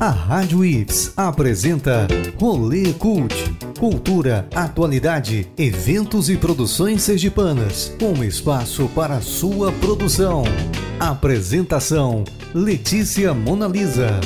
A Rádio Ips apresenta Rolê Cult. Cultura, atualidade, eventos e produções sergipanas. Um espaço para sua produção. Apresentação: Letícia Monalisa.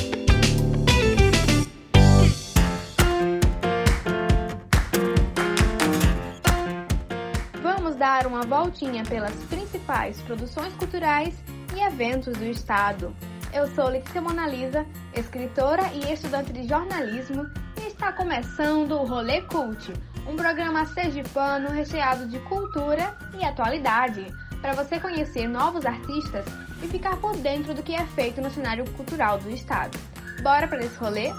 Vamos dar uma voltinha pelas principais produções culturais e eventos do estado. Eu sou Letícia Monalisa, escritora e estudante de jornalismo, e está começando o Rolê Cult, um programa sergipano recheado de cultura e atualidade, para você conhecer novos artistas e ficar por dentro do que é feito no cenário cultural do estado. Bora para esse rolê?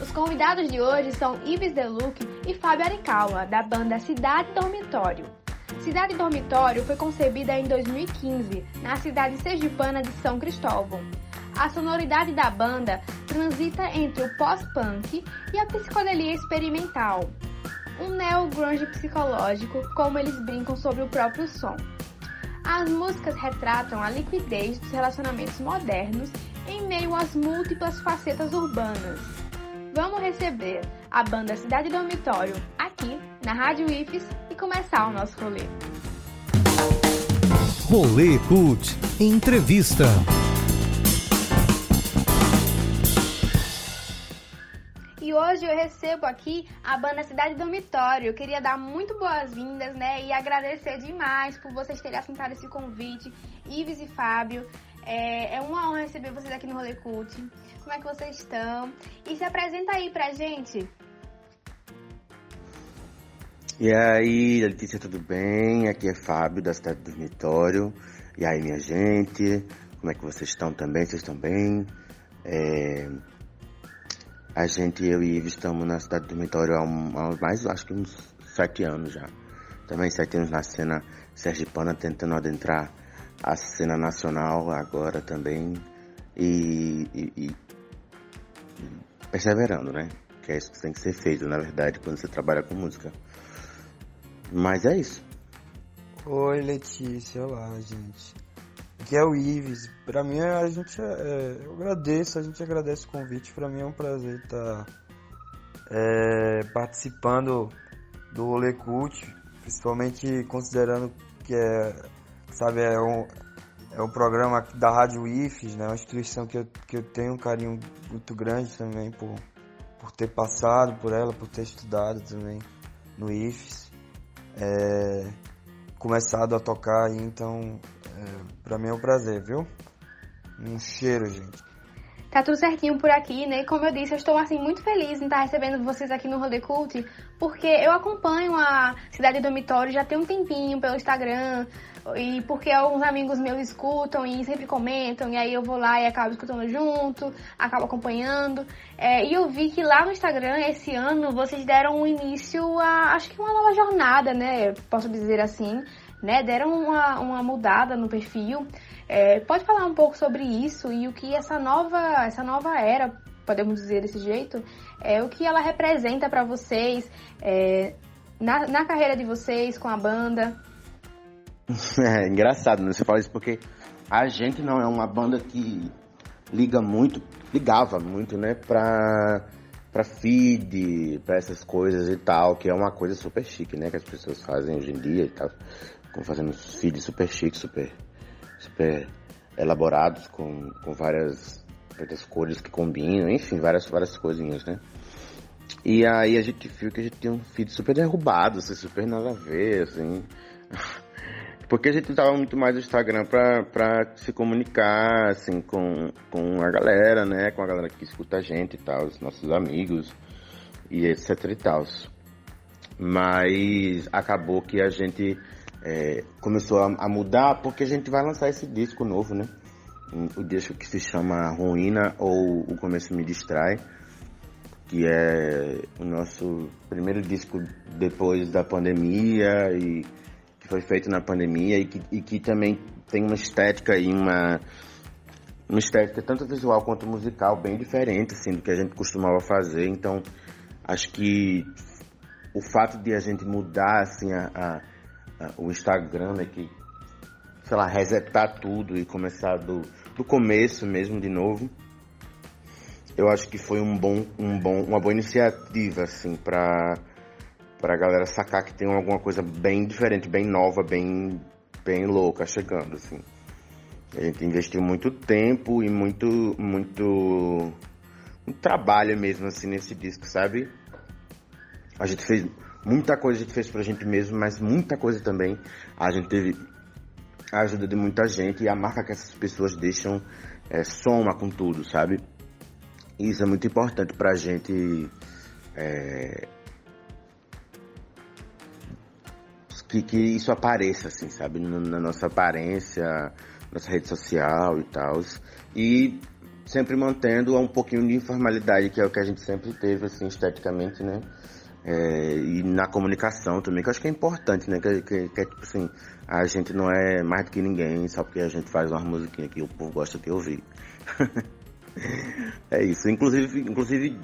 Os convidados de hoje são Ives Deluc e Fábio Arikawa, da banda Cidade Dormitório. Cidade Dormitório foi concebida em 2015, na cidade sergipana de São Cristóvão. A sonoridade da banda transita entre o pós-punk e a psicodelia experimental, um neo-grunge psicológico, como eles brincam sobre o próprio som. As músicas retratam a liquidez dos relacionamentos modernos em meio às múltiplas facetas urbanas. Vamos receber a banda Cidade Dormitório aqui na Rádio IFES começar o nosso rolê. Rolê Cult Entrevista. E hoje eu recebo aqui a banda Cidade Dormitório. Eu queria dar muito boas-vindas, né? E agradecer demais por vocês terem aceitado esse convite, Ives e Fábio. É, é uma honra receber vocês aqui no Rolê Cult. Como é que vocês estão? E se apresenta aí pra gente. E aí, Letícia, tudo bem? Aqui é Fábio, da Cidade Dormitório. E aí, minha gente, como é que vocês estão também? Vocês estão bem? É... A gente, eu e Ives, estamos na Cidade Dormitório há, um, há mais, acho que uns sete anos já. Também sete anos na cena sergipana, tentando adentrar a cena nacional agora também. E, e, e perseverando, né? Que é isso que tem que ser feito, na verdade, quando você trabalha com música. Mas é isso. Oi, Letícia. Olá, gente. Aqui é o Ives. Pra mim, a gente é, eu agradeço, a gente agradece o convite. Pra mim é um prazer estar é, participando do Rolê Cult, principalmente considerando que é, sabe, é um, é um programa da Rádio IFES, né? Uma instituição que eu, que eu tenho um carinho muito grande também por, por ter passado por ela, por ter estudado também no IFES é, começado a tocar então é, pra mim é um prazer, viu? Um cheiro, gente. Tá tudo certinho por aqui, né? Como eu disse, eu estou assim muito feliz em estar recebendo vocês aqui no Rolê Cult, porque eu acompanho a Cidade Dormitório já tem um tempinho pelo Instagram, e porque alguns amigos meus escutam e sempre comentam, e aí eu vou lá e acabo escutando junto, acabo acompanhando. É, e eu vi que lá no Instagram, esse ano, vocês deram um início a, acho que uma nova jornada, né? Posso dizer assim, né? Deram uma, uma mudada no perfil. É, pode falar um pouco sobre isso e o que essa nova, essa nova era, podemos dizer desse jeito, é o que ela representa para vocês é, na, na carreira de vocês com a banda. É engraçado, né? Você fala isso porque a gente não é uma banda que liga muito, ligava muito, né, pra, pra feed, pra essas coisas e tal, que é uma coisa super chique, né, que as pessoas fazem hoje em dia e tal. Fazendo feeds super chiques, super, super elaborados, com, com várias, várias cores que combinam, enfim, várias, várias coisinhas, né. E aí a gente viu que a gente tinha um feed super derrubado, assim, super nada a ver, assim. Porque a gente usava muito mais o Instagram pra, pra se comunicar, assim, com, com a galera, né? Com a galera que escuta a gente e tal, os nossos amigos e etc e tal. Mas acabou que a gente é, começou a, a, mudar porque a gente vai lançar esse disco novo, né? O disco que se chama Ruína ou O Começo Me Distrai, que é o nosso primeiro disco depois da pandemia e foi feito na pandemia e que, e que também tem uma estética e uma, uma estética tanto visual quanto musical bem diferente assim, do que a gente costumava fazer. Então, acho que o fato de a gente mudar assim, a, a, o Instagram, né, que, sei lá, resetar tudo e começar do, do começo mesmo de novo, eu acho que foi um bom, um bom, uma boa iniciativa, assim, para a galera sacar que tem alguma coisa bem diferente, bem nova, bem, bem louca chegando, assim. A gente investiu muito tempo e muito, muito, muito trabalho mesmo, assim, nesse disco, sabe? A gente fez muita coisa, a gente fez pra gente mesmo, mas muita coisa também. A gente teve a ajuda de muita gente e a marca que essas pessoas deixam é, soma com tudo, sabe? Isso é muito importante pra gente é, que, que isso apareça, assim, sabe? Na nossa aparência, nossa rede social e tal. E sempre mantendo um pouquinho de informalidade, que é o que a gente sempre teve, assim, esteticamente, né? É, e na comunicação também, que eu acho que é importante, né? Que, que, que, é tipo assim, a gente não é mais do que ninguém, só porque a gente faz uma musiquinha que o povo gosta de ouvir. é isso. Inclusive, inclusive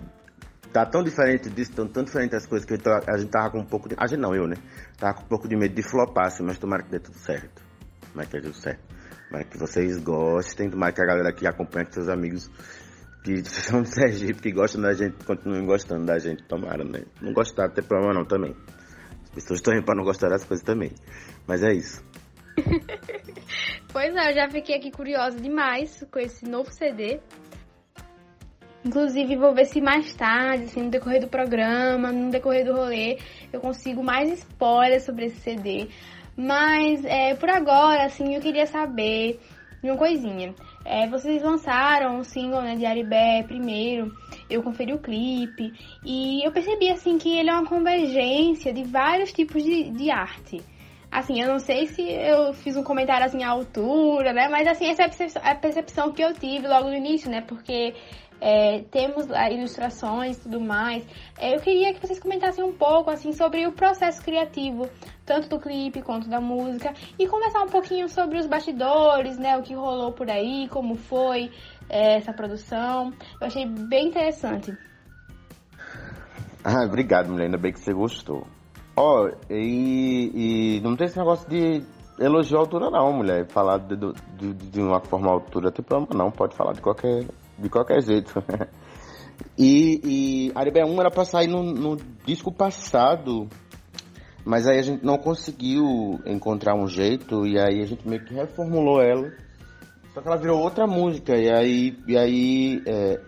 tá tão diferente disso, tão, tão diferente as coisas que a gente tava com um pouco de. A gente não, eu, né? Tava com um pouco de medo de flopar, assim, mas tomara que dê tudo certo. Tomara que dê tudo certo. Tomara que vocês gostem, tomara que a galera que acompanha, que seus amigos que são de Sergipe, que gostam da gente, continuem gostando da gente, tomara, né? Não gostar, não tem problema não também. As pessoas estão indo pra não gostar das coisas também. Mas é isso. pois é, eu já fiquei aqui curiosa demais com esse novo CD. Inclusive, vou ver se mais tarde, assim, no decorrer do programa, no decorrer do rolê, eu consigo mais spoilers sobre esse CD. Mas, é, por agora, assim, eu queria saber de uma coisinha. É, vocês lançaram o single né, de Aribé primeiro, eu conferi o clipe, e eu percebi, assim, que ele é uma convergência de vários tipos de, de arte. Assim, eu não sei se eu fiz um comentário, assim, à altura, né, mas, assim, essa é a percepção que eu tive logo no início, né, porque é, temos ilustrações e tudo mais. É, eu queria que vocês comentassem um pouco assim sobre o processo criativo, tanto do clipe quanto da música, e conversar um pouquinho sobre os bastidores, né, o que rolou por aí, como foi é, essa produção. Eu achei bem interessante. Ah, obrigado, mulher. Ainda bem que você gostou. Ó, oh, e, e não tem esse negócio de elogiar a altura, não, mulher. Falar de, de, de uma forma altura, problema, não. Pode falar de qualquer de qualquer jeito. e, e Aribé 1 era pra sair no, no, disco passado, mas aí a gente não conseguiu encontrar um jeito, e aí a gente meio que reformulou ela. Só que ela virou outra música, e aí, e aí é,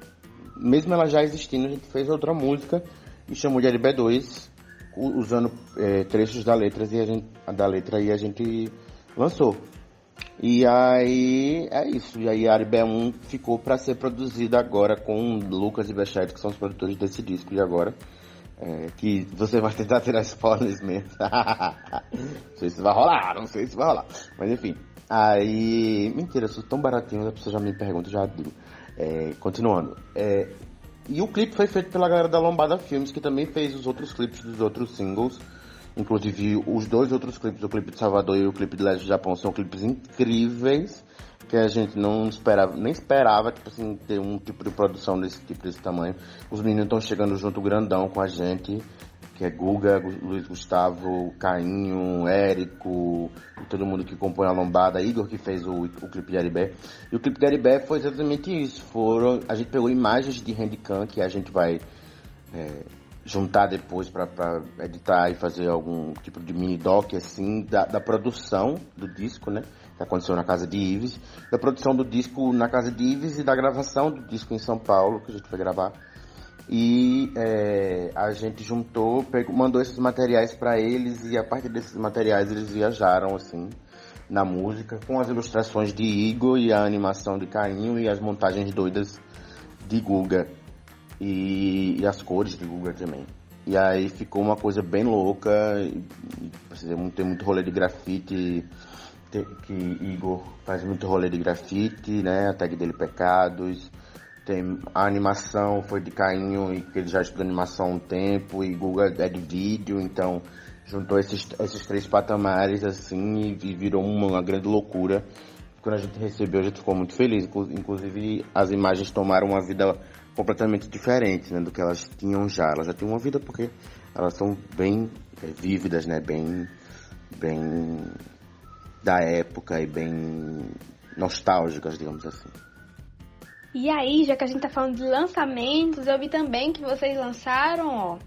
mesmo ela já existindo, a gente fez outra música e chamou de Aribé 2, usando é, trechos da letra, e a gente, da letra e a gente lançou. E aí é isso. E aí a Aribé 1 ficou para ser produzida agora com Lucas e Bechete, que são os produtores desse disco de agora. É, que você vai tentar tirar spoilers mesmo. não sei se vai rolar, não sei se vai rolar. Mas enfim. Aí. Mentira, eu sou tão baratinho, a pessoa já me pergunta, já digo. É, continuando. É, e o clipe foi feito pela galera da Lombada Filmes, que também fez os outros clipes dos outros singles. Inclusive, os dois outros clipes, o clipe de Salvador e o clipe de Leste do Japão, são clipes incríveis que a gente não esperava, nem esperava, tipo assim, ter um tipo de produção desse tipo, desse tamanho. Os meninos estão chegando junto grandão com a gente, que é Guga, Luiz Gustavo, Cainho, Érico, todo mundo que compõe a lombada, Igor que fez o, o clipe de Aribé. E o clipe de Aribé foi exatamente isso. Foram, a gente pegou imagens de Handicam que a gente vai é, juntar depois para editar e fazer algum tipo de mini doc assim da, da, produção do disco, né? Que aconteceu na casa de Ives, da produção do disco na casa de Ives e da gravação do disco em São Paulo que a gente foi gravar. E é, a gente juntou, pegou, mandou esses materiais para eles e a partir desses materiais eles viajaram assim na música com as ilustrações de Igor e a animação de Cainho e as montagens doidas de Guga e, e as cores de Google também. E aí ficou uma coisa bem louca, precisa ter muito rolê de grafite, que Igor faz muito rolê de grafite, né? A tag dele Pecados. Tem a animação foi de Cainho e que ele já estuda animação há um tempo, e Google é de vídeo, então juntou esses, esses três patamares assim e virou uma, uma grande loucura. Quando a gente recebeu, a gente ficou muito feliz. Inclusive, as imagens tomaram uma vida completamente diferente né, do que elas tinham já. Elas já tinham uma vida porque elas são bem é, vívidas, né, bem, bem da época e bem nostálgicas, digamos assim. E aí, já que a gente tá falando de lançamentos, eu vi também que vocês lançaram, ó,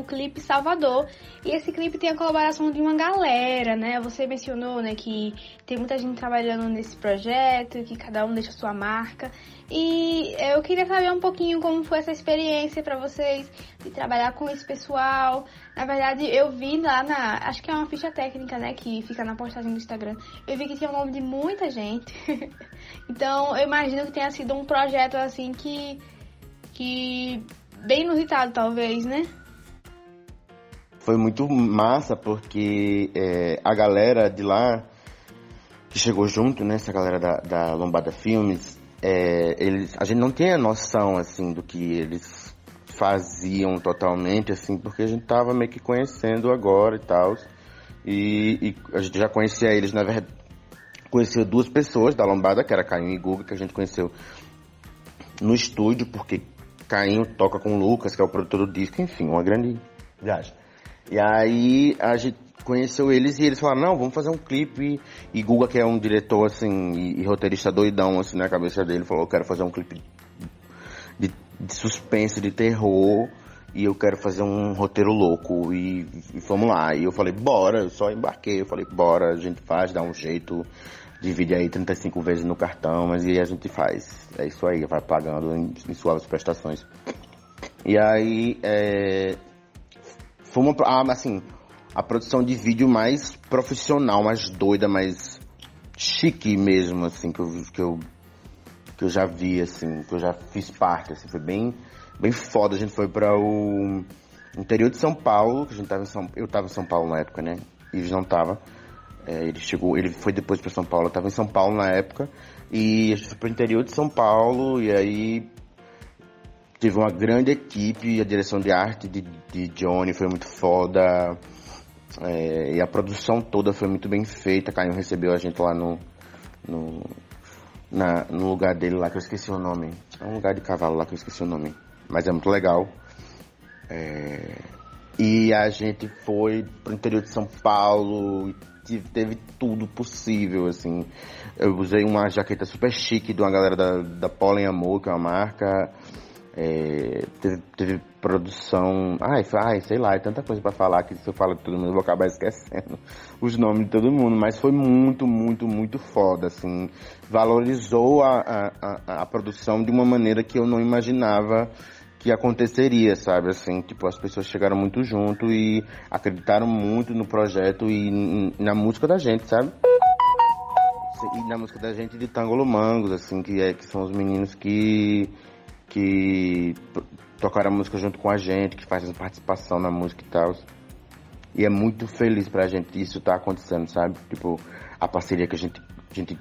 o clipe Salvador. E esse clipe tem a colaboração de uma galera, né? Você mencionou, né, que tem muita gente trabalhando nesse projeto, que cada um deixa sua marca. E eu queria saber um pouquinho como foi essa experiência para vocês de trabalhar com esse pessoal. Na verdade, eu vi lá na, acho que é uma ficha técnica, né, que fica na postagem do Instagram. Eu vi que tinha o nome de muita gente. então, eu imagino que tenha sido um projeto assim que que bem inusitado, talvez, né? Foi muito massa porque é, a galera de lá que chegou junto, né, essa galera da, da Lombada Filmes, é, eles, a gente não tinha noção assim do que eles faziam totalmente, assim, porque a gente tava meio que conhecendo agora e tal. E, e, a gente já conhecia eles, na verdade, conheceu duas pessoas da Lombada, que era Caio e Guga, que a gente conheceu no estúdio, porque Caio toca com o Lucas, que é o produtor do disco, enfim, uma grande viagem. E aí a gente conheceu eles e eles falaram, não, vamos fazer um clipe. E Guga, que é um diretor, assim, e, e roteirista doidão, assim, na cabeça dele, falou, eu quero fazer um clipe de, de suspense, de terror, e eu quero fazer um roteiro louco, e, e vamos lá. E eu falei, bora, eu só embarquei, eu falei, bora, a gente faz, dá um jeito, divide aí 35 vezes no cartão, mas e a gente faz. É isso aí, vai pagando em, em suaves prestações. E aí, é, foi uma, ah, assim, a produção de vídeo mais profissional, mais doida, mais chique mesmo, assim, que eu, que eu, que eu já vi, assim, que eu já fiz parte, assim, foi bem, bem foda. A gente foi para o interior de São Paulo, que a gente tava em São, eu tava em São Paulo na época, né? Ives não tava. É, ele chegou, ele foi depois para São Paulo, eu tava em São Paulo na época. E a gente foi pro interior de São Paulo e aí Tive uma grande equipe, a direção de arte de, de Johnny foi muito foda. É, e a produção toda foi muito bem feita. Caio recebeu a gente lá no, no, na, no lugar dele lá, que eu esqueci o nome. É um lugar de cavalo lá que eu esqueci o nome. Mas é muito legal. É, e a gente foi pro interior de São Paulo e teve tudo possível, assim. Eu usei uma jaqueta super chique de uma galera da, da Pollen Amor, que é uma marca. É, teve, teve, produção. Ai, ai, sei lá, é tanta coisa para falar que se eu falo de todo mundo eu vou acabar esquecendo os nomes de todo mundo. Mas foi muito, muito, muito foda, assim. Valorizou a, a, a, a produção de uma maneira que eu não imaginava que aconteceria, sabe? Assim, tipo, as pessoas chegaram muito junto e acreditaram muito no projeto e na música da gente, sabe? E na música da gente de Tangolo Mangos, assim, que, é, que são os meninos que que tocaram a música junto com a gente, que fazem participação na música e tal. E é muito feliz pra gente isso tá acontecendo, sabe? Tipo, a parceria que a gente, a gente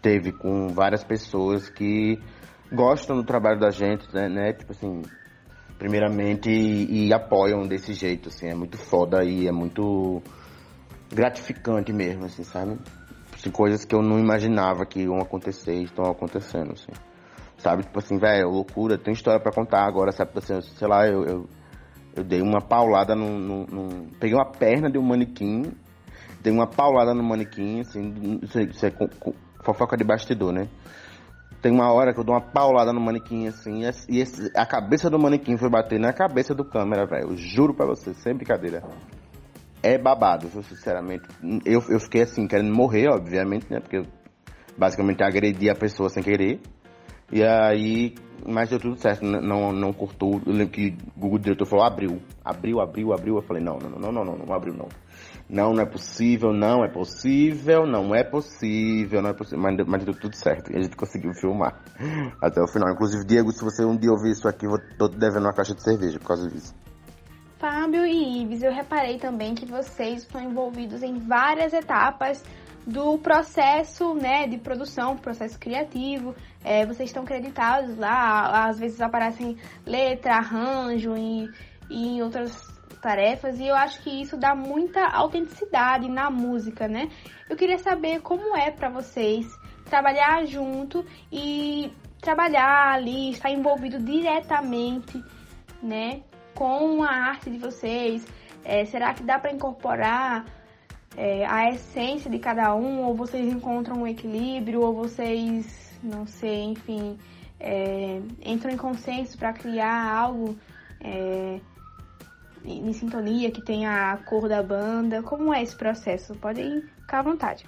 teve com várias pessoas que gostam do trabalho da gente, né? né? Tipo assim, primeiramente, e, e, apoiam desse jeito, assim. É muito foda e é muito gratificante mesmo, assim, sabe? Assim, coisas que eu não imaginava que iam acontecer e estão acontecendo, assim. Sabe? Tipo assim, velho, loucura, tem história para contar agora, sabe? Tipo assim, sei lá, eu, eu, eu dei uma paulada num, num, num, Peguei uma perna de um manequim, dei uma paulada no manequim, assim, isso, isso é com, com, fofoca de bastidor, né? Tem uma hora que eu dou uma paulada no manequim, assim, e esse, a cabeça do manequim foi bater na cabeça do câmera, velho. Juro pra você, sem brincadeira. É babado, viu, sinceramente. Eu, eu fiquei assim, querendo morrer, obviamente, né? Porque eu basicamente agredi a pessoa sem querer. E aí, mas deu tudo certo, não, não cortou. Eu lembro que o Google diretor falou, abriu, abriu, abriu, abriu. Eu falei, não, não, não, não, não, não, não abriu não. Não, não é possível, não é possível, não é possível, não é possível. Mas, mas deu tudo certo e a gente conseguiu filmar até o final. Inclusive, Diego, se você um dia ouvir isso aqui, eu tô devendo uma caixa de cerveja por causa disso. Fábio e Ives, eu reparei também que vocês estão envolvidos em várias etapas do processo né, de produção, processo criativo. É, vocês estão creditados lá, às vezes aparecem letra, arranjo e, e em outras tarefas, e eu acho que isso dá muita autenticidade na música, né? Eu queria saber como é para vocês trabalhar junto e trabalhar ali, estar envolvido diretamente, né, com a arte de vocês. É, será que dá para incorporar é, a essência de cada um, ou vocês encontram um equilíbrio, ou vocês, não sei, enfim, é, entram em consenso para criar algo é, em sintonia, que tenha a cor da banda? Como é esse processo? Podem ficar à vontade.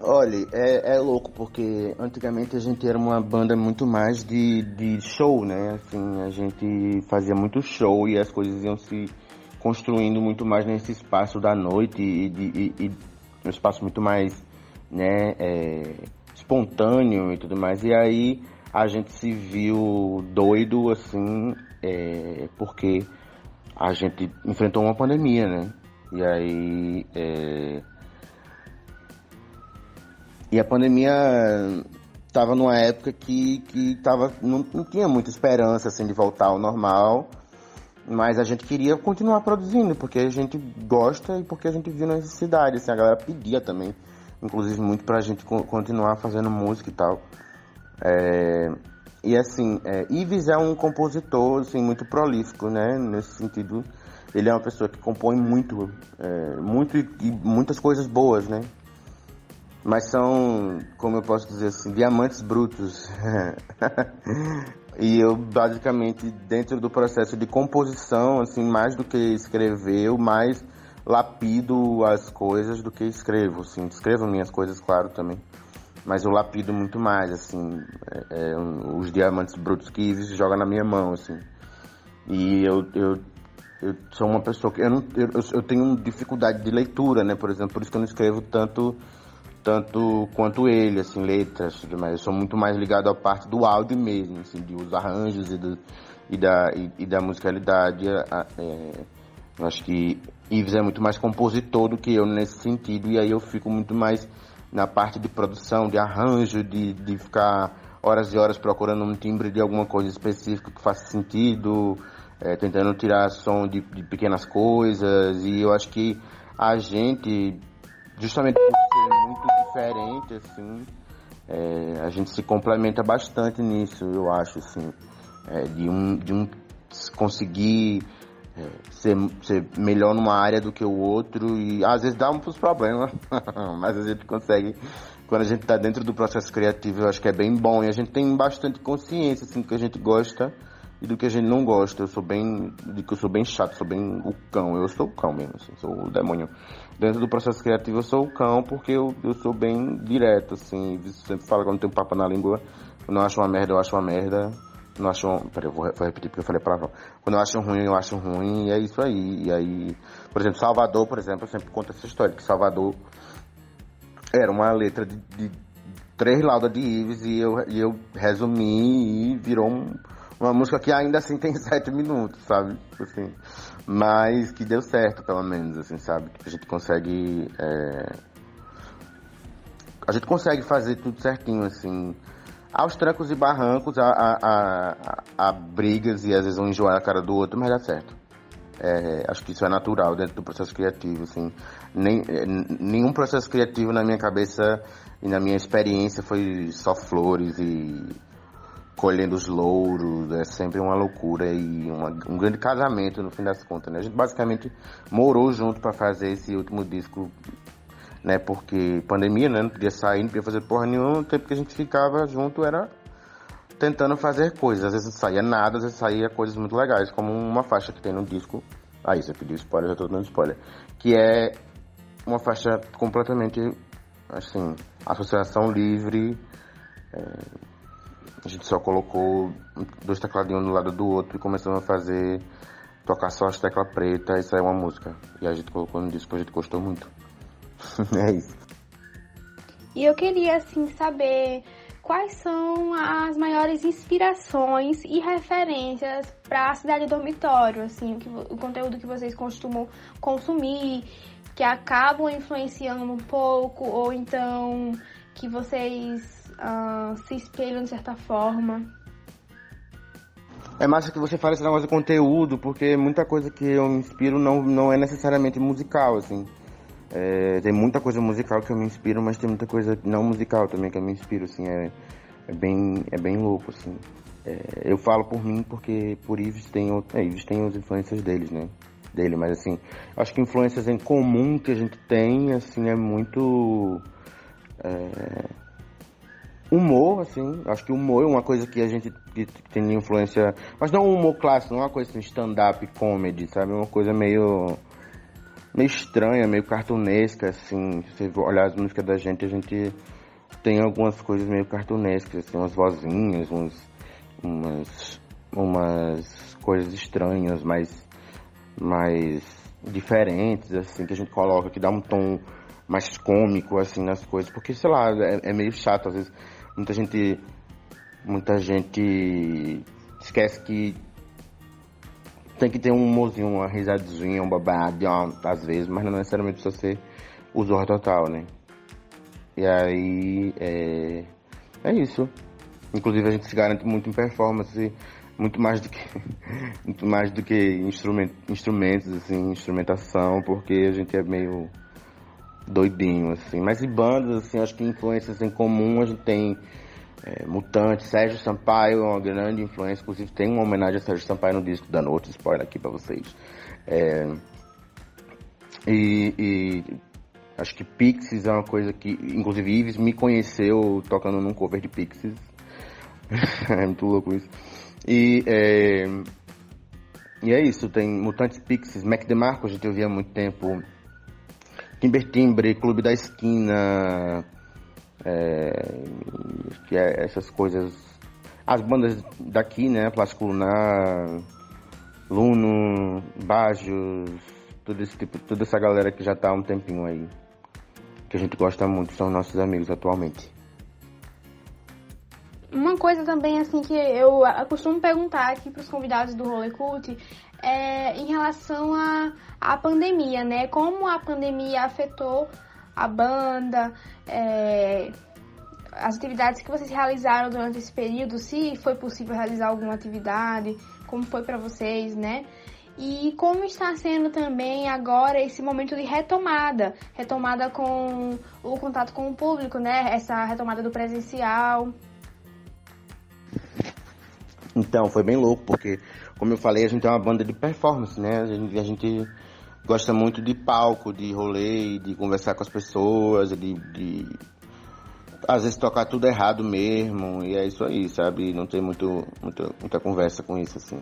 Olha, é, é louco, porque antigamente a gente era uma banda muito mais de, de show, né? Assim, a gente fazia muito show e as coisas iam se construindo muito mais nesse espaço da noite e, e, e um espaço muito mais, né, é, espontâneo e tudo mais. E aí a gente se viu doido, assim, é, porque a gente enfrentou uma pandemia, né? E aí. É... E a pandemia estava numa época que, que tava, não, não tinha muita esperança assim, de voltar ao normal, mas a gente queria continuar produzindo, porque a gente gosta e porque a gente viu necessidade. Assim, a galera pedia também, inclusive muito pra gente continuar fazendo música e tal. É, e assim, é, Ives é um compositor assim, muito prolífico, né? Nesse sentido, ele é uma pessoa que compõe muito, é, muito e, muitas coisas boas, né? Mas são, como eu posso dizer assim, diamantes brutos. e eu basicamente dentro do processo de composição, assim, mais do que escrever, eu mais lapido as coisas do que escrevo, assim, escrevo minhas coisas, claro, também. Mas eu lapido muito mais, assim, é, é, os diamantes brutos que Ives joga na minha mão, assim. E eu, eu, eu sou uma pessoa que eu, não, eu, eu tenho dificuldade de leitura, né, por exemplo, por isso que eu não escrevo tanto tanto quanto ele, assim, letras, mas eu sou muito mais ligado à parte do áudio mesmo, assim, de os arranjos e, do, e da, e, e da musicalidade. É, eu acho que Ives é muito mais compositor do que eu nesse sentido, e aí eu fico muito mais na parte de produção, de arranjo, de, de ficar horas e horas procurando um timbre de alguma coisa específica que faça sentido, é, tentando tirar som de, de, pequenas coisas. E eu acho que a gente, justamente por diferente, assim, é, a gente se complementa bastante nisso, eu acho, assim, é, de, um, de um conseguir é, ser, ser melhor numa área do que o outro e às vezes dá uns problemas, mas a gente consegue. Quando a gente está dentro do processo criativo, eu acho que é bem bom e a gente tem bastante consciência assim, que a gente gosta e do que a gente não gosta. Eu sou bem, de que eu sou bem chato, sou bem o cão. Eu sou o cão mesmo, assim, sou o demônio. Dentro do processo criativo, eu sou o cão porque eu, eu sou bem direto, assim. Sempre fala quando tem um papo na língua, eu acho uma merda, eu acho uma merda não acham. Peraí, eu vou, repetir porque eu falei para Quando eu acho ruim, eu acho ruim, e é isso aí. E aí, por exemplo, Salvador, por exemplo, eu sempre conto essa história, que Salvador era uma letra de, de três laudas de Ives e eu, e eu resumi e virou um, uma música que ainda assim tem sete minutos, sabe? Assim, mas que deu certo, pelo menos, assim, sabe? A gente consegue. É... A gente consegue fazer tudo certinho, assim aos trancos e barrancos, a, a, a, a, brigas e às vezes um enjoar a cara do outro, mas dá certo. É, acho que isso é natural dentro do processo criativo, assim. Nem, é, nenhum processo criativo na minha cabeça e na minha experiência foi só flores e colhendo os louros, é sempre uma loucura e uma, um grande casamento no fim das contas, né? A gente basicamente morou junto para fazer esse último disco né? Porque pandemia, né? Não podia sair, não podia fazer porra nenhuma. O tempo que a gente ficava junto era tentando fazer coisas. Às vezes saía nada, às vezes saía coisas muito legais, como uma faixa que tem no disco. Ah, isso eu pedi spoiler, já tô dando spoiler. Que é uma faixa completamente, assim, associação livre. É, a gente só colocou dois tecladinhos um do lado do outro e começamos a fazer, tocar só as teclas pretas e saiu uma música. E a gente colocou no disco, a gente gostou muito. é isso. E eu queria, assim, saber quais são as maiores inspirações e referências para a cidade dormitório, assim, o, que, o conteúdo que vocês costumam consumir, que acabam influenciando um pouco, ou então que vocês uh, se espelham de certa forma. É massa que você fale esse negócio de conteúdo, porque muita coisa que eu me inspiro não, não é necessariamente musical, assim. É, tem muita coisa musical que eu me inspiro, mas tem muita coisa não musical também que eu me inspiro, assim, é, é bem, é bem louco, assim. É, eu falo por mim porque por Ives tem, é, Ives tem as influências deles, né? Dele, mas assim, acho que influências em comum que a gente tem, assim, é muito. É, humor, assim, acho que humor é uma coisa que a gente que tem influência, mas não um humor clássico, não é uma coisa assim, stand-up comedy, sabe? Uma coisa meio meio estranha, meio cartunesca, assim. Se você olhar as músicas da gente, a gente tem algumas coisas meio cartunescas, assim, umas vozinhas, uns, umas, umas coisas estranhas, mais, mais diferentes, assim, que a gente coloca, que dá um tom mais cômico, assim, nas coisas, porque, sei lá, é, é meio chato, às vezes, muita gente, muita gente esquece que tem que ter um humorzinho, uma risadinha, um babado, às vezes, mas não necessariamente precisa ser o Zorra Total, né? E aí, é, é isso. Inclusive a gente se garante muito em performance, muito mais do que, muito mais do que instrument, instrumentos, assim, instrumentação, porque a gente é meio doidinho, assim. Mas em bandas, assim, acho que influências em comum a gente tem é, Mutante, Sérgio Sampaio é uma grande influência, inclusive tem uma homenagem a Sérgio Sampaio no disco, dando outro spoiler aqui para vocês. É, e, e, acho que Pixies é uma coisa que, inclusive Ives me conheceu tocando num cover de Pixies. é muito louco isso. E é, e é isso, tem Mutantes Pixies, Mac DeMarco, a gente ouvia há muito tempo. Timber Timbre, Clube da Esquina, é, é essas coisas. As bandas daqui, né? Plástico Lunar, Luno, Bajos, todo esse tipo, toda essa galera que já tá há um tempinho aí. Que a gente gosta muito, são nossos amigos atualmente. Uma coisa também, assim, que eu costumo perguntar aqui para os convidados do Rolê Cult é em relação à a, a pandemia, né? Como a pandemia afetou a banda, é, as atividades que vocês realizaram durante esse período, se foi possível realizar alguma atividade, como foi para vocês, né? E como está sendo também agora esse momento de retomada, retomada com o contato com o público, né? Essa retomada do presencial. Então, foi bem louco, porque, como eu falei, a gente é uma banda de performance, né? A gente, a gente gosta muito de palco, de rolê, de conversar com as pessoas, de, de às vezes tocar tudo errado mesmo, e é isso aí, sabe? Não tem muito, muita, muita conversa com isso, assim.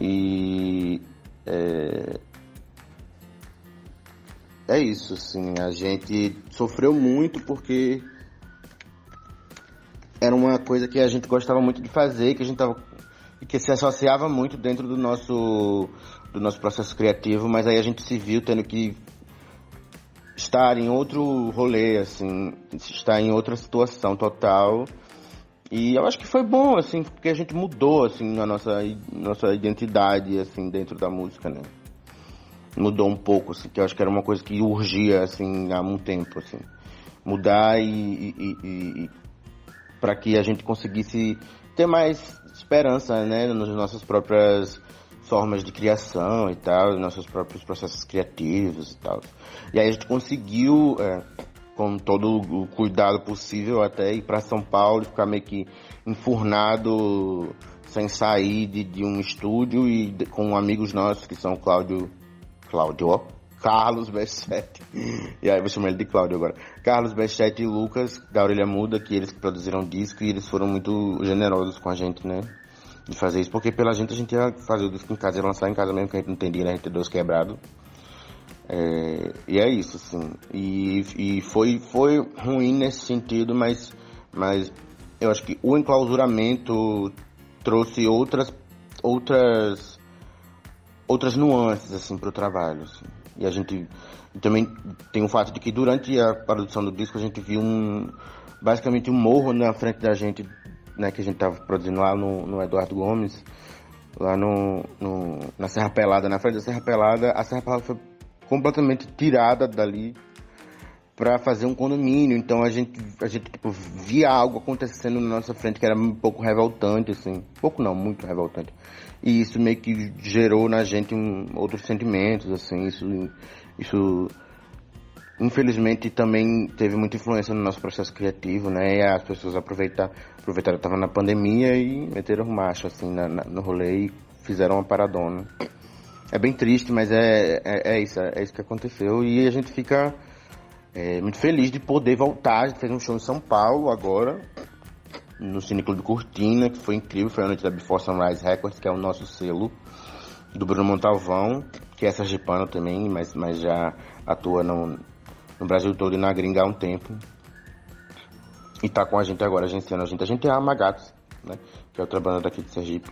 E é, é isso, assim, a gente sofreu muito porque era uma coisa que a gente gostava muito de fazer, que a gente tava que se associava muito dentro do nosso do nosso processo criativo, mas aí a gente se viu tendo que estar em outro rolê, assim, estar em outra situação total. E eu acho que foi bom, assim, porque a gente mudou, assim, a nossa, nossa identidade, assim, dentro da música, né? Mudou um pouco, assim, que eu acho que era uma coisa que urgia, assim, há um tempo, assim. Mudar e, e, e, e para que a gente conseguisse ter mais esperança, né, nas nossas próprias formas de criação e tal, nossos próprios processos criativos e tal. E aí a gente conseguiu, é, com todo o cuidado possível, até ir para São Paulo e ficar meio que enfurnado, sem sair de, de um estúdio e de, com amigos nossos que são Cláudio, Cláudio, Carlos Bessetti, e aí vou chamar ele de Cláudio agora, Carlos Bessetti e Lucas, da Orelha Muda, que eles produziram disco e eles foram muito generosos com a gente, né? de fazer isso, porque pela gente a gente ia fazer o disco em casa e lançar em casa mesmo, que a gente não entendia, né? A gente tem dois quebrados. É, e é isso, assim. E, e foi, foi ruim nesse sentido, mas, mas eu acho que o enclausuramento trouxe outras, outras, outras nuances, assim, para o trabalho, assim. E a gente também tem o fato de que durante a produção do disco a gente viu um, basicamente um morro na frente da gente né, que a gente estava produzindo lá no, no, Eduardo Gomes, lá no, no, na Serra Pelada, na frente da Serra Pelada, a Serra Pelada foi completamente tirada dali para fazer um condomínio. Então a gente, a gente tipo, via algo acontecendo na nossa frente que era um pouco revoltante, assim. Pouco não, muito revoltante. E isso meio que gerou na gente um, outros sentimentos, assim. Isso, isso infelizmente também teve muita influência no nosso processo criativo, né? E as pessoas aproveitaram, aproveitaram que tava na pandemia e meteram macho assim na, na, no rolê e fizeram uma paradona. É bem triste, mas é, é, é, isso, é isso que aconteceu e a gente fica é, muito feliz de poder voltar. A gente fez um show em São Paulo agora, no Cine Clube Cortina, que foi incrível. Foi a noite da Before Sunrise Records, que é o nosso selo do Bruno Montalvão, que é sergipano também, mas, mas já atua no, no Brasil todo e na gringa há um tempo. E tá com a gente agora, agenciando a gente. A gente é a Magatos, né? Que é outra banda daqui de Sergipe.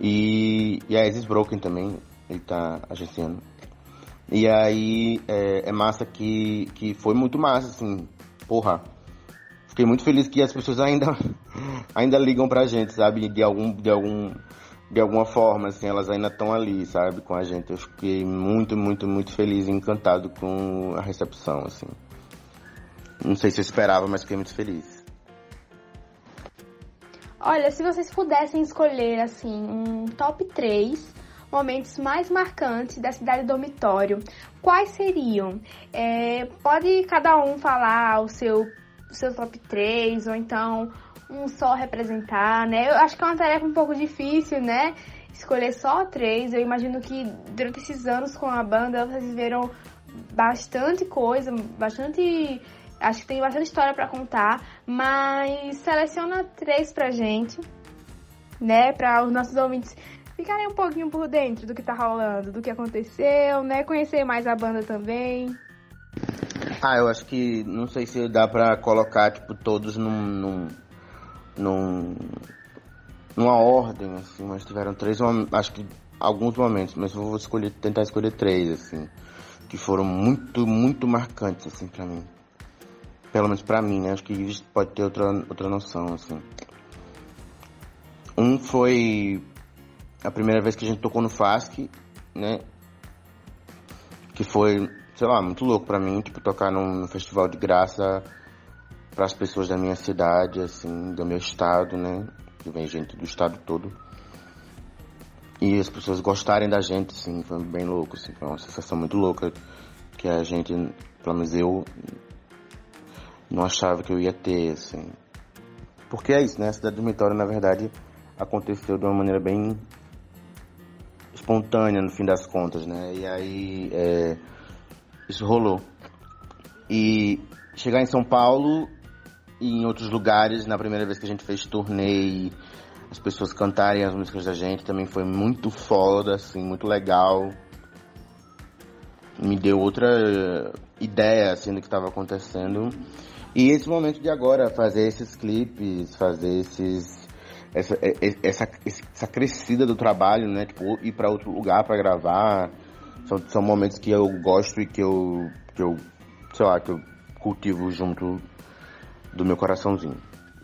E, e a Isis Broken também, ele tá agenciando. E aí é, é, massa que, que foi muito massa, assim, porra. Fiquei muito feliz que as pessoas ainda, ainda ligam pra gente, sabe? De algum, de algum, de alguma forma, assim, elas ainda estão ali, sabe, com a gente. Eu fiquei muito, muito, muito feliz e encantado com a recepção, assim. Não sei se eu esperava, mas fiquei muito feliz. Olha, se vocês pudessem escolher, assim, um top 3 momentos mais marcantes da cidade dormitório, quais seriam? É, pode cada um falar o seu, seu top 3, ou então um só representar, né? Eu acho que é uma tarefa um pouco difícil, né? Escolher só três. Eu imagino que durante esses anos com a banda vocês viveram bastante coisa, bastante. Acho que tem bastante história para contar, mas seleciona três pra gente, né? Para os nossos ouvintes ficarem um pouquinho por dentro do que tá rolando, do que aconteceu, né? Conhecer mais a banda também. Ah, eu acho que não sei se dá pra colocar, tipo, todos num. num, num numa ordem, assim, mas tiveram três, acho que alguns momentos, mas eu vou escolher, tentar escolher três, assim, que foram muito, muito marcantes, assim, pra mim. Pelo menos pra mim, né? Acho que pode ter outra, outra noção, assim. Um foi a primeira vez que a gente tocou no FASC, né? Que foi, sei lá, muito louco pra mim, tipo, tocar num, festival de graça para as pessoas da minha cidade, assim, do meu estado, né? Que vem gente do estado todo. E as pessoas gostarem da gente, assim, foi bem louco, assim, foi uma sensação muito louca que a gente, pelo menos eu, não achava que eu ia ter, assim. Porque é isso, né? A cidade do dormitório, na verdade, aconteceu de uma maneira bem espontânea no fim das contas, né? E aí é, isso rolou. E chegar em São Paulo e em outros lugares, na primeira vez que a gente fez turnê, as pessoas cantarem as músicas da gente também foi muito foda, assim, muito legal. Me deu outra ideia, assim, do que estava acontecendo. E esse momento de agora, fazer esses clipes, fazer esses essa, é, é, essa, essa crescida do trabalho, né? Tipo, ir para outro lugar para gravar. São, são momentos que eu gosto e que eu, que eu, sei lá, que eu cultivo junto do meu coraçãozinho.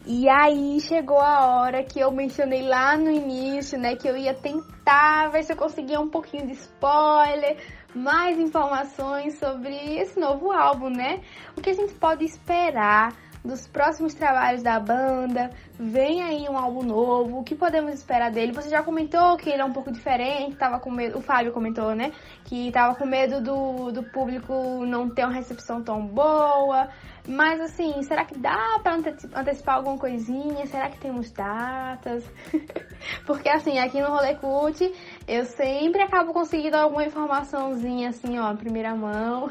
E aí chegou a hora que eu mencionei lá no início, né, que eu ia tentar ver se eu conseguia um pouquinho de spoiler, mais informações sobre esse novo álbum, né? O que a gente pode esperar dos próximos trabalhos da banda. Vem aí um álbum novo. O que podemos esperar dele? Você já comentou que ele é um pouco diferente, tava com medo. O Fábio comentou, né? Que tava com medo do, do público não ter uma recepção tão boa. Mas assim, será que dá para antecipar alguma coisinha? Será que temos datas? Porque assim, aqui no Rolê Cult, eu sempre acabo conseguindo alguma informaçãozinha assim, ó, primeira mão.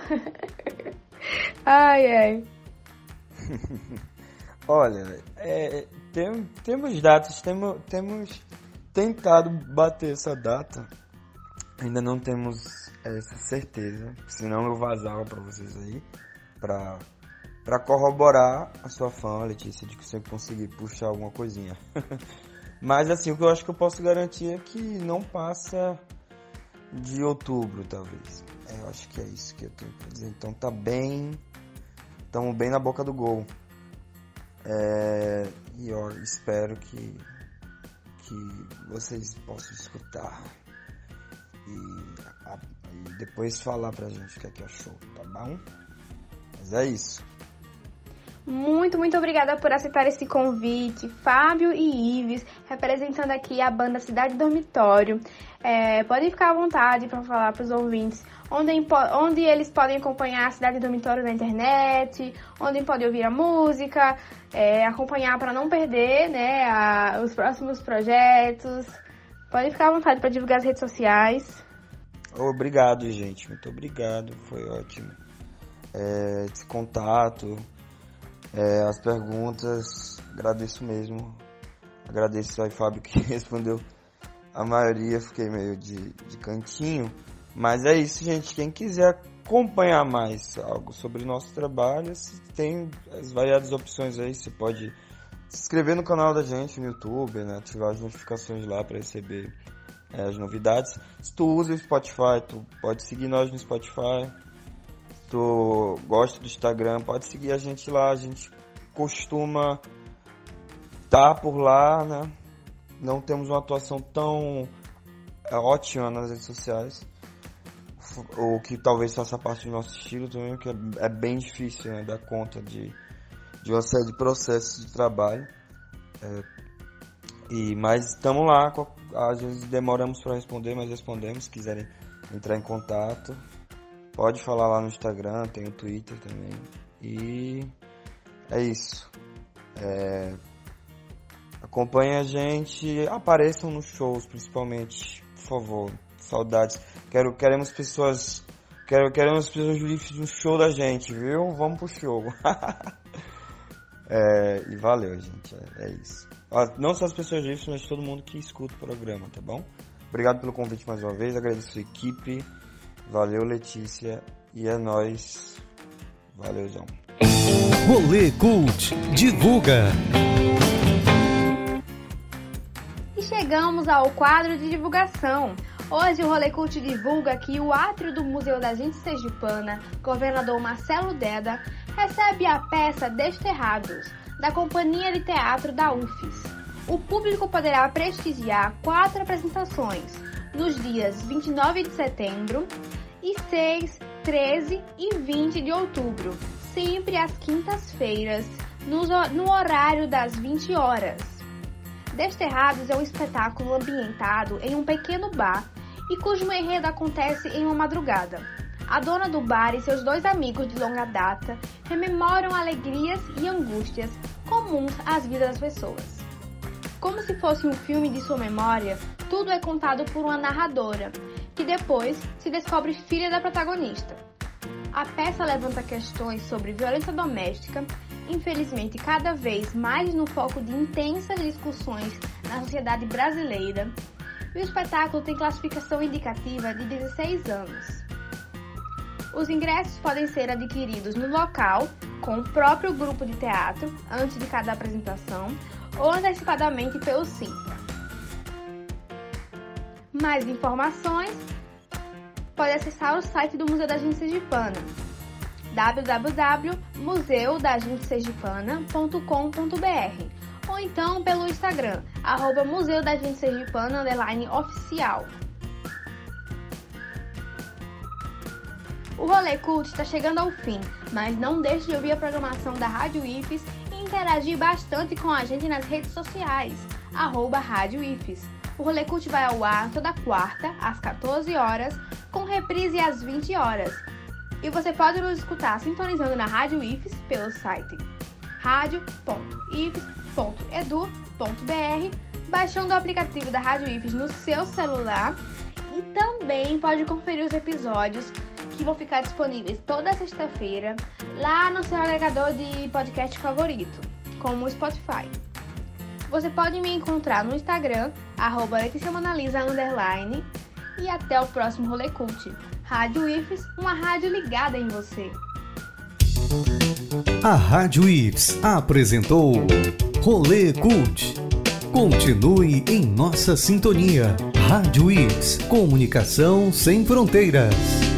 ai, ai. Olha, é, tem, temos datas, temos, temos tentado bater essa data. Ainda não temos essa certeza, senão eu vazava para vocês aí, para para corroborar a sua fã, Letícia, de que você conseguir puxar alguma coisinha. Mas assim, o que eu acho que eu posso garantir é que não passa de outubro, talvez. É, eu acho que é isso que eu tenho pra dizer. Então tá bem estamos bem na boca do gol. É, e ó, espero que, que vocês possam escutar e, a, e depois falar pra gente o que é que achou, tá bom? Mas é isso. Muito, muito obrigada por aceitar esse convite, Fábio e Ives, representando aqui a banda Cidade Dormitório. É, podem ficar à vontade para falar para os ouvintes onde, onde eles podem acompanhar a Cidade Dormitório na internet, onde podem ouvir a música, é, acompanhar para não perder né, a, os próximos projetos. Podem ficar à vontade para divulgar as redes sociais. Obrigado, gente. Muito obrigado. Foi ótimo. é, esse contato, é, as perguntas. Agradeço mesmo. Agradeço ao Fábio que respondeu a maioria, fiquei meio de, de cantinho. Mas é isso, gente. Quem quiser acompanhar mais algo sobre nosso trabalho, tem as variadas opções aí. Você pode se inscrever no canal da gente no YouTube, né? ativar as notificações lá para receber é, as novidades. Se tu usa o Spotify, tu pode seguir nós no Spotify. Gosta do Instagram, pode seguir a gente lá. A gente costuma estar tá por lá, né? Não temos uma atuação tão é, ótima nas redes sociais. O que talvez faça parte do nosso estilo também, que é, é bem difícil né, dar conta de, de uma série de processos de trabalho. É, e, mas estamos lá, às vezes demoramos para responder, mas respondemos. Se quiserem entrar em contato, pode falar lá no Instagram, tem o Twitter também. E é isso. É, acompanhe a gente, apareçam nos shows principalmente, por favor. Saudades. Quero, queremos pessoas. Quero, queremos pessoas livres no show da gente, viu? Vamos pro show. é, e valeu, gente. É, é isso. Não só as pessoas livres, mas todo mundo que escuta o programa, tá bom? Obrigado pelo convite mais uma vez. Agradeço a equipe. Valeu, Letícia. E é nóis. Valeuzão. Rolê Cult. Divulga. E chegamos ao quadro de divulgação. Hoje o Rolê Cult divulga que o átrio do Museu da Gente Sergipana, governador Marcelo Deda, recebe a peça Desterrados, da Companhia de Teatro da UFES. O público poderá prestigiar quatro apresentações nos dias 29 de setembro e 6, 13 e 20 de outubro, sempre às quintas-feiras, no horário das 20 horas. Desterrados é um espetáculo ambientado em um pequeno bar e cujo enredo acontece em uma madrugada. A dona do bar e seus dois amigos de longa data rememoram alegrias e angústias comuns às vidas das pessoas. Como se fosse um filme de sua memória, tudo é contado por uma narradora, que depois se descobre filha da protagonista. A peça levanta questões sobre violência doméstica, infelizmente cada vez mais no foco de intensas discussões na sociedade brasileira, e o espetáculo tem classificação indicativa de 16 anos. Os ingressos podem ser adquiridos no local, com o próprio grupo de teatro, antes de cada apresentação, ou antecipadamente pelo Simpla. Mais informações pode acessar o site do Museu da Gente Sergipana www.museudagentesergipana.com.br ou então pelo Instagram, arroba Museu da underline oficial. O Rolê Cult está chegando ao fim, mas não deixe de ouvir a programação da Rádio IFES interagir bastante com a gente nas redes sociais, arroba Rádio IFES. O Rolê Cult vai ao ar toda quarta, às 14 horas, com reprise às 20 horas. E você pode nos escutar sintonizando na Rádio IFES pelo site radio.ifes.edu.br, baixando o aplicativo da Rádio IFES no seu celular e também pode conferir os episódios que vão ficar disponíveis toda sexta-feira lá no seu agregador de podcast favorito, como o Spotify. Você pode me encontrar no Instagram, arroba e até o próximo Rolê Cult. Rádio IFES, uma rádio ligada em você. A Rádio IFES apresentou Rolê Cult. Continue em nossa sintonia. Rádio IFES, comunicação sem fronteiras.